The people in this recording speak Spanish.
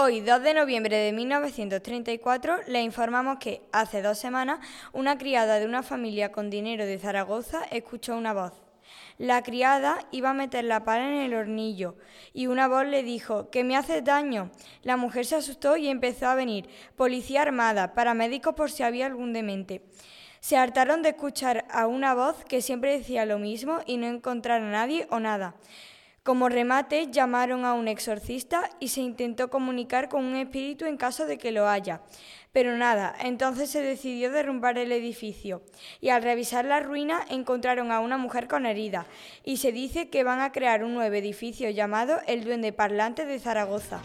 Hoy, 2 de noviembre de 1934, le informamos que, hace dos semanas, una criada de una familia con dinero de Zaragoza escuchó una voz. La criada iba a meter la pala en el hornillo y una voz le dijo que me hace daño. La mujer se asustó y empezó a venir policía armada, paramédicos por si había algún demente. Se hartaron de escuchar a una voz que siempre decía lo mismo y no encontrar a nadie o nada. Como remate, llamaron a un exorcista y se intentó comunicar con un espíritu en caso de que lo haya. Pero nada, entonces se decidió derrumbar el edificio y al revisar la ruina encontraron a una mujer con herida y se dice que van a crear un nuevo edificio llamado el Duende Parlante de Zaragoza.